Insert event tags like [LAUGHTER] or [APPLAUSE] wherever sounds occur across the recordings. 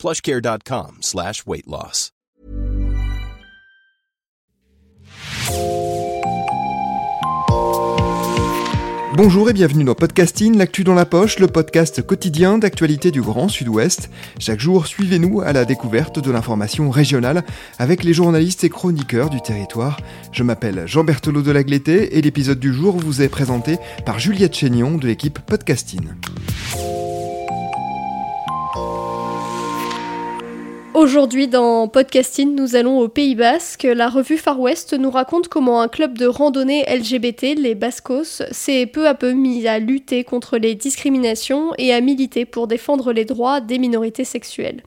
plushcare.com slash weight loss. Bonjour et bienvenue dans Podcasting, l'actu dans la poche, le podcast quotidien d'actualité du Grand Sud-Ouest. Chaque jour, suivez-nous à la découverte de l'information régionale avec les journalistes et chroniqueurs du territoire. Je m'appelle Jean Berthelot de Lagleté et l'épisode du jour vous est présenté par Juliette Chénion de l'équipe Podcasting. Aujourd'hui dans Podcasting, nous allons au Pays Basque. La revue Far West nous raconte comment un club de randonnée LGBT, les Bascos, s'est peu à peu mis à lutter contre les discriminations et à militer pour défendre les droits des minorités sexuelles.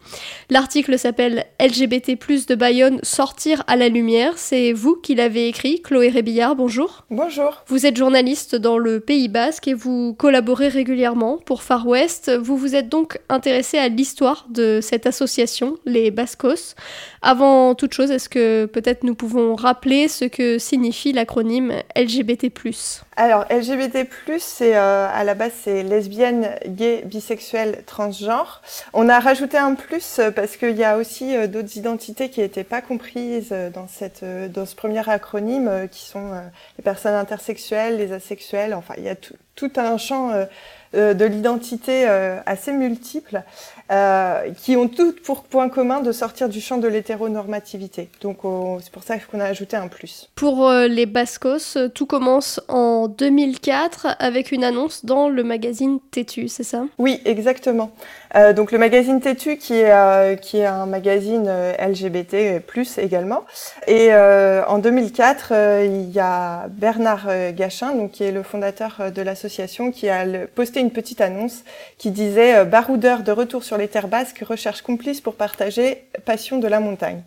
L'article s'appelle LGBT de Bayonne, sortir à la lumière. C'est vous qui l'avez écrit, Chloé Rébillard, bonjour. Bonjour. Vous êtes journaliste dans le Pays Basque et vous collaborez régulièrement pour Far West. Vous vous êtes donc intéressé à l'histoire de cette association, les Bascos. Avant toute chose, est-ce que peut-être nous pouvons rappeler ce que signifie l'acronyme LGBT ⁇ Alors LGBT ⁇ c'est euh, à la base c'est lesbienne, gay, bisexuel, transgenre. On a rajouté un plus euh, parce qu'il y a aussi euh, d'autres identités qui n'étaient pas comprises dans, cette, dans ce premier acronyme, qui sont les personnes intersexuelles, les asexuels, enfin il y a tout, un champ de l'identité assez multiple. Euh, qui ont toutes pour point commun de sortir du champ de l'hétéronormativité. Donc c'est pour ça qu'on a ajouté un plus. Pour euh, les Bascos, tout commence en 2004 avec une annonce dans le magazine Tétu, c'est ça? Oui, exactement. Euh, donc le magazine Tétu qui est, qui est un magazine LGBT+, également. Et en 2004, il y a Bernard Gachin, donc, qui est le fondateur de l'association, qui a posté une petite annonce qui disait « Baroudeur de retour sur les terres basques, recherche complice pour partager passion de la montagne.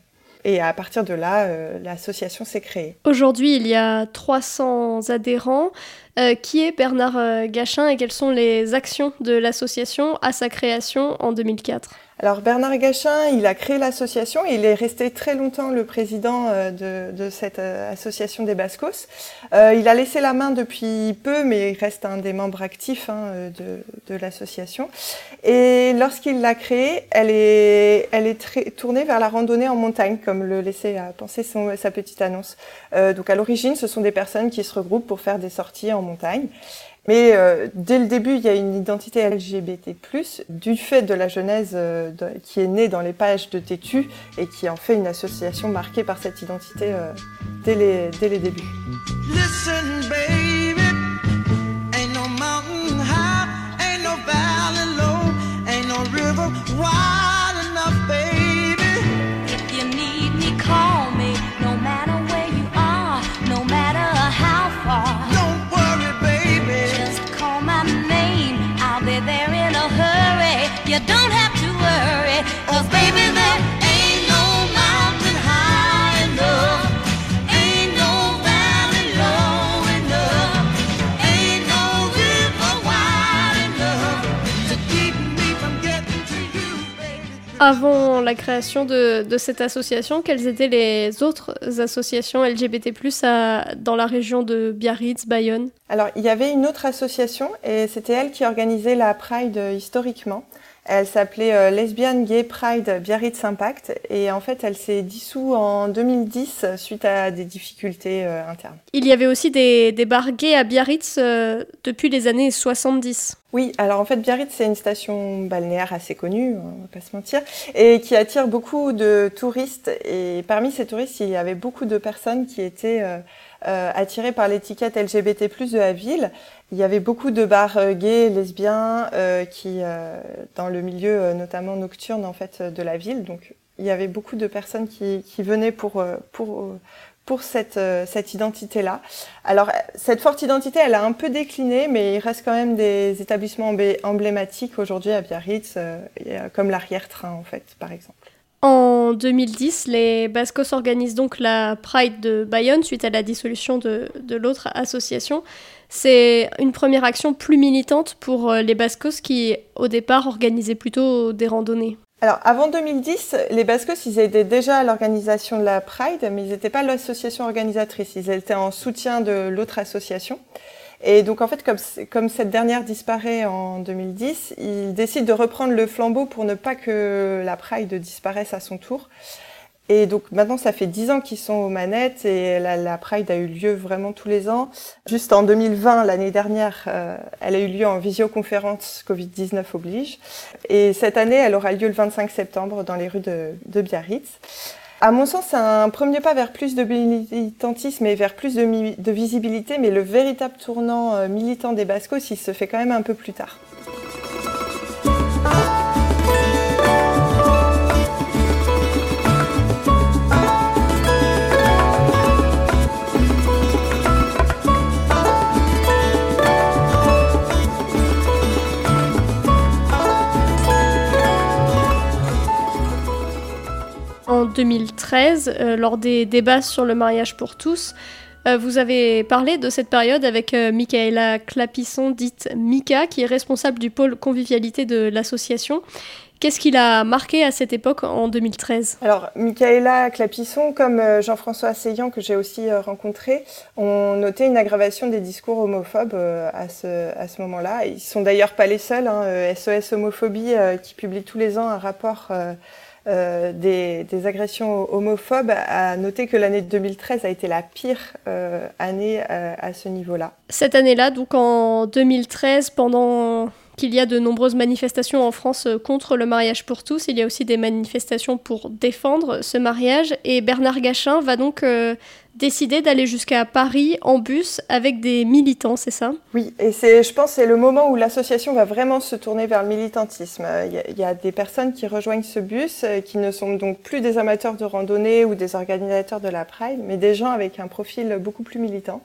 Et à partir de là, euh, l'association s'est créée. Aujourd'hui, il y a 300 adhérents. Euh, qui est Bernard euh, Gachin et quelles sont les actions de l'association à sa création en 2004 alors Bernard Gachin, il a créé l'association il est resté très longtemps le président euh, de, cette euh, association des Bascos. Euh, il a laissé la main depuis peu, mais il reste un des membres actifs hein, de, l'association. Et lorsqu'il l'a créée, elle est, elle est très, tournée vers la randonnée en montagne, comme le laissait à penser son, sa petite annonce. donc à l'origine, ce sont des personnes qui se regroupent pour faire des sorties en montagne. Mais euh, dès le début, il y a une identité LGBT+, du fait de la genèse euh, qui est née dans les pages de Tétu et qui en fait une association marquée par cette identité euh, dès, les, dès les débuts. Avant la création de, cette association, quelles étaient les autres associations LGBT+, à, dans la région de Biarritz, Bayonne? Alors, il y avait une autre association et c'était elle qui organisait la Pride historiquement. Elle s'appelait euh, Lesbian Gay Pride Biarritz Impact et en fait elle s'est dissoute en 2010 suite à des difficultés euh, internes. Il y avait aussi des, des bars gays à Biarritz euh, depuis les années 70. Oui, alors en fait Biarritz c'est une station balnéaire assez connue, on va pas se mentir, et qui attire beaucoup de touristes et parmi ces touristes il y avait beaucoup de personnes qui étaient euh, attirés par l'étiquette LGBT+ de la ville. Il y avait beaucoup de bars euh, gays, lesbiens, euh, qui dans le milieu notamment nocturne en fait de la ville. Donc il y avait beaucoup de personnes qui, qui venaient pour pour pour cette, cette identité-là. Alors, cette forte identité, elle a un peu décliné, mais il reste quand même des établissements emblématiques aujourd'hui à Biarritz, comme l'arrière-train, en fait, par exemple. En 2010, les Bascos organisent donc la Pride de Bayonne suite à la dissolution de, l'autre association. C'est une première action plus militante pour euh, les Bascos qui, au départ, organisaient plutôt des randonnées. Alors, avant 2010, les Bascos, ils étaient déjà à l'organisation de la Pride, mais ils n'étaient pas l'association organisatrice. Ils étaient en soutien de l'autre association. Et donc, en fait, comme, comme, cette dernière disparaît en 2010, ils décident de reprendre le flambeau pour ne pas que la Pride disparaisse à son tour. Et donc maintenant, ça fait dix ans qu'ils sont aux manettes et la, la, Pride a eu lieu vraiment tous les ans. Juste en 2020, l'année dernière, euh, elle a eu lieu en visioconférence Covid-19 oblige. Et cette année, elle aura lieu le 25 septembre dans les rues de, de Biarritz. À mon sens, c'est un premier pas vers plus de militantisme et vers plus de, visibilité, mais le véritable tournant euh, militant des Bascos, il se fait quand même un peu plus tard. 2013, euh, lors des débats sur le mariage pour tous, euh, vous avez parlé de cette période avec euh, Michaela Clapisson, dite Mika, qui est responsable du pôle convivialité de l'association. Qu'est-ce qui l'a marqué à cette époque en 2013 Alors, Michaela Clapisson, comme Jean-François Asseillant, que j'ai aussi rencontré, ont noté une aggravation des discours homophobes à ce, moment-là. Ils sont d'ailleurs pas les seuls. Hein, SOS Homophobie, qui publie tous les ans un rapport euh, des, agressions homophobes, a noté que l'année 2013 a été la pire euh, année euh, à ce niveau-là. Cette année-là, donc en 2013, pendant qu'il y a de nombreuses manifestations en France contre le mariage pour tous. Il y a aussi des manifestations pour défendre ce mariage. Et Bernard Gachin va donc euh, décider d'aller jusqu'à Paris en bus avec des militants, c'est ça? Oui, et je pense, c'est le moment où l'association va vraiment se tourner vers le militantisme. Il y, a, il y a des personnes qui rejoignent ce bus, euh, qui ne sont donc plus des amateurs de randonnée ou des organisateurs de la Pride, mais des gens avec un profil beaucoup plus militant.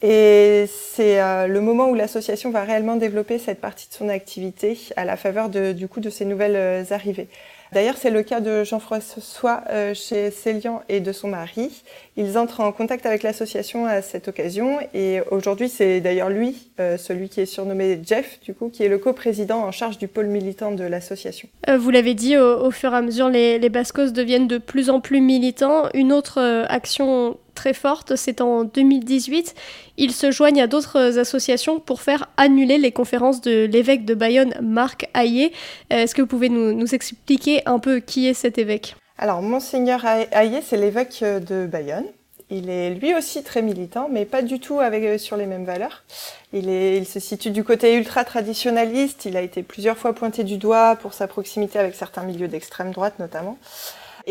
Et c'est euh, le moment où l'association va réellement développer cette partie de son activité à la faveur de, du coup de ces nouvelles euh, arrivées. D'ailleurs, c'est le cas de Jean-François euh, chez Célian et de son mari. Ils entrent en contact avec l'association à cette occasion et aujourd'hui, c'est d'ailleurs lui, euh, celui qui est surnommé Jeff, du coup, qui est le coprésident en charge du pôle militant de l'association. Euh, vous l'avez dit, au, au, fur et à mesure, les, les Bascos deviennent de plus en plus militants. Une autre action très forte, c'est en 2018. Ils se joignent à d'autres associations pour faire annuler les conférences de l'évêque de Bayonne, Marc Hayé. Est-ce que vous pouvez nous, expliquer un peu qui est cet évêque? Alors, Monseigneur Hayé, c'est l'évêque de Bayonne. Il est lui aussi très militant, mais pas du tout avec, sur les mêmes valeurs. Il, il se situe du côté ultra-traditionnaliste. Il a été plusieurs fois pointé du doigt pour sa proximité avec certains milieux d'extrême droite notamment.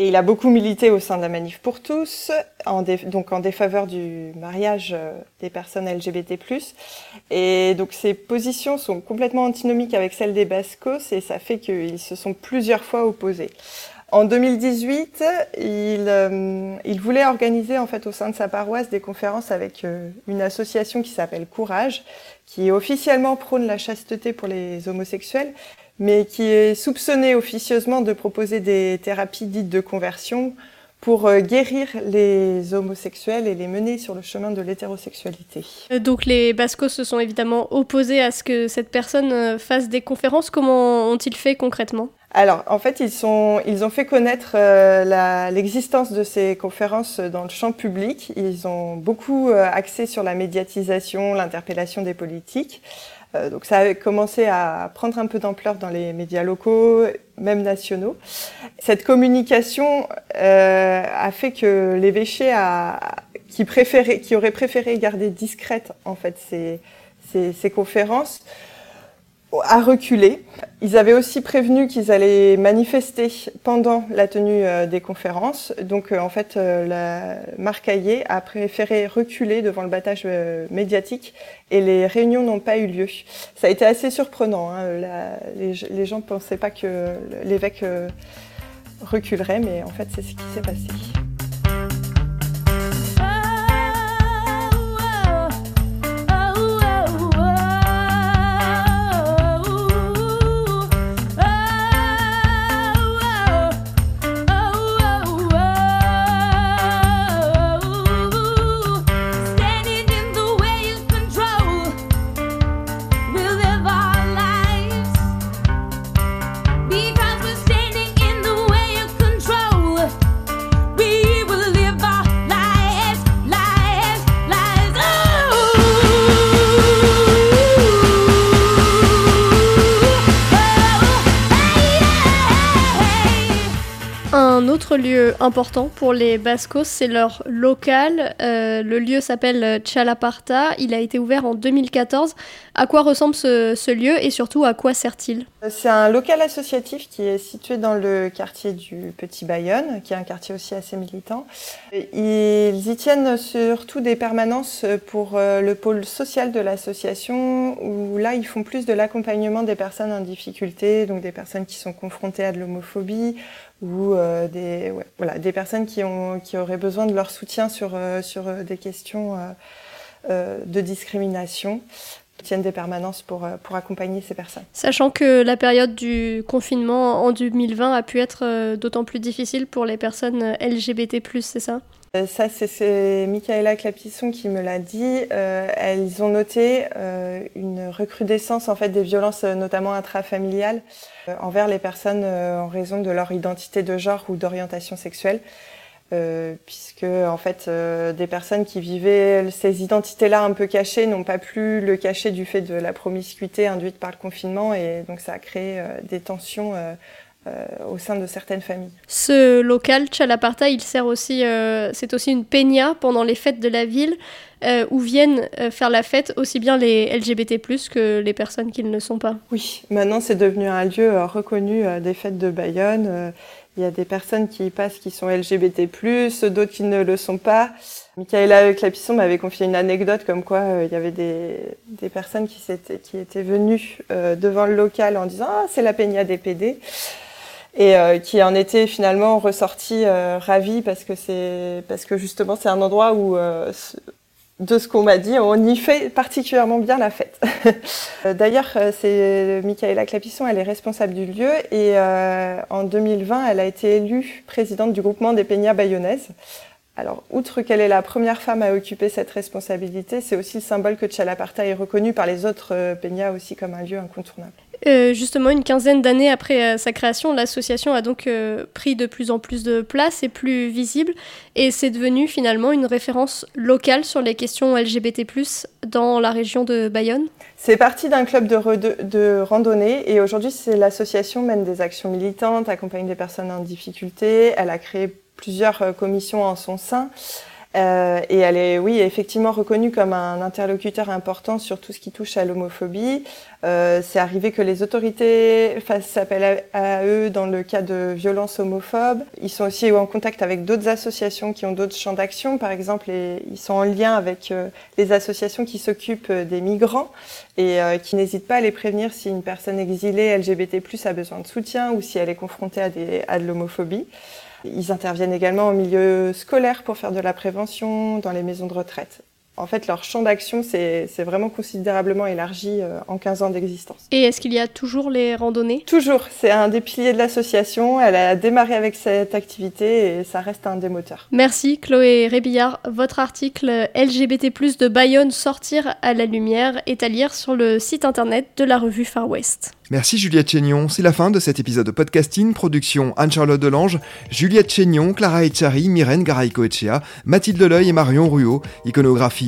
Et il a beaucoup milité au sein de la Manif pour tous, en donc en défaveur du mariage des personnes LGBT+. Et donc ses positions sont complètement antinomiques avec celles des Bascos et ça fait qu'ils se sont plusieurs fois opposés. En 2018, il, euh, il, voulait organiser en fait au sein de sa paroisse des conférences avec euh, une association qui s'appelle Courage, qui officiellement prône la chasteté pour les homosexuels, mais qui est soupçonné officieusement de proposer des thérapies dites de conversion pour euh, guérir les homosexuels et les mener sur le chemin de l'hétérosexualité. Donc les Bascos se sont évidemment opposés à ce que cette personne euh, fasse des conférences. Comment ont-ils fait concrètement? Alors, en fait, ils, sont, ils ont fait connaître euh, l'existence de ces conférences dans le champ public. Ils ont beaucoup euh, axé sur la médiatisation, l'interpellation des politiques. Euh, donc ça a commencé à prendre un peu d'ampleur dans les médias locaux, même nationaux. Cette communication euh, a fait que l'évêché a, qui, préférait, qui aurait préféré garder discrète en fait ces, ces, ces conférences, a reculé. Ils avaient aussi prévenu qu'ils allaient manifester pendant la tenue euh, des conférences. Donc, euh, en fait, euh, la Marc Hayé a préféré reculer devant le battage euh, médiatique et les réunions n'ont pas eu lieu. Ça a été assez surprenant. Hein. Les, les, gens ne pensaient pas que l'évêque reculerait, mais en fait, c'est ce qui s'est passé. Important pour les Bascos, c'est leur local. Euh, le lieu s'appelle Chalaparta. Il a été ouvert en 2014. À quoi ressemble ce, lieu et surtout à quoi sert-il? C'est un local associatif qui est situé dans le quartier du Petit Bayonne, qui est un quartier aussi assez militant. Ils y tiennent surtout des permanences pour euh, le pôle social de l'association, où là ils font plus de l'accompagnement des personnes en difficulté, donc des personnes qui sont confrontées à de l'homophobie ou euh, des, voilà, des personnes qui, ont, qui auraient besoin de leur soutien sur, euh, sur euh, des questions de discrimination tiennent des permanences pour, pour accompagner ces personnes. Sachant que la période du confinement en 2020 a pu être d'autant plus difficile pour les personnes LGBT+, c'est ça? Ça, c'est Michaela Clapisson qui me l'a dit. elles ont noté une recrudescence en fait des violences, notamment intrafamiliales. Euh, envers les personnes euh, en raison de leur identité de genre ou d'orientation sexuelle. Euh, puisque en fait des personnes qui vivaient ces identités-là un peu cachées n'ont pas pu le cacher du fait de la promiscuité induite par le confinement. Et donc ça a créé des tensions au sein de certaines familles. Ce local Chalaparta, il sert aussi, c'est aussi une peña pendant les fêtes de la ville. Euh, où viennent euh, faire la fête aussi bien les LGBT+, que les personnes qui ne le sont pas. Oui, maintenant c'est devenu un lieu euh, reconnu des fêtes de Bayonne. Il y a des personnes qui y passent qui sont LGBT+, d'autres qui ne le sont pas. Michaela Clapisson m'avait confié une anecdote comme quoi il y avait des, des personnes qui, étaient, qui étaient venues devant le local en disant « Ah, c'est la peña des PD » et qui en étaient finalement ressorties ravies parce que c'est parce que justement c'est un endroit où de ce qu'on m'a dit, on y fait particulièrement bien la fête. [LAUGHS] Euh, d'ailleurs, euh, c'est Michaela Clapisson, elle est responsable du lieu et euh, en 2020, elle a été élue présidente du groupement des Peñas bayonnaises. Alors, outre qu'elle est la première femme à occuper cette responsabilité, c'est aussi le symbole que Chalaparta est reconnu par les autres Peñas aussi comme un lieu incontournable. Euh, justement, une quinzaine d'années après euh, sa création, l'association a donc euh, pris de plus en plus de place et plus visible, et c'est devenu finalement une référence locale sur les questions LGBT+, dans la région de Bayonne. C'est parti d'un club de, de, randonnée, et aujourd'hui, l'association mène des actions militantes, accompagne des personnes en difficulté, elle a créé plusieurs commissions en son sein. Euh, et elle est, oui, effectivement reconnue comme un interlocuteur important sur tout ce qui touche à l'homophobie. Euh, c'est arrivé que les autorités fassent appel à, eux dans le cas de violences homophobes. Ils sont aussi en contact avec d'autres associations qui ont d'autres champs d'action. Par exemple, ils sont en lien avec euh, les associations qui s'occupent des migrants et euh, qui n'hésitent pas à les prévenir si une personne exilée LGBT+ a besoin de soutien ou si elle est confrontée à de l'homophobie. Ils interviennent également au milieu scolaire pour faire de la prévention, dans les maisons de retraite en fait, leur champ d'action s'est vraiment considérablement élargi euh, en 15 ans d'existence. Et est-ce qu'il y a toujours les randonnées? Toujours, c'est un des piliers de l'association. Elle a démarré avec cette activité et ça reste un des moteurs. Merci Chloé Rébillard. Votre article LGBT+, de Bayonne sortir à la lumière est à lire sur le site internet de la revue Far West. Merci Juliette Chénion. C'est la fin de cet épisode de podcasting. Production Anne-Charlotte Delange, Juliette Chénion, Clara Echari, Myrène Garaïco-Echea, Mathilde Leleuil et Marion Ruot. Iconographie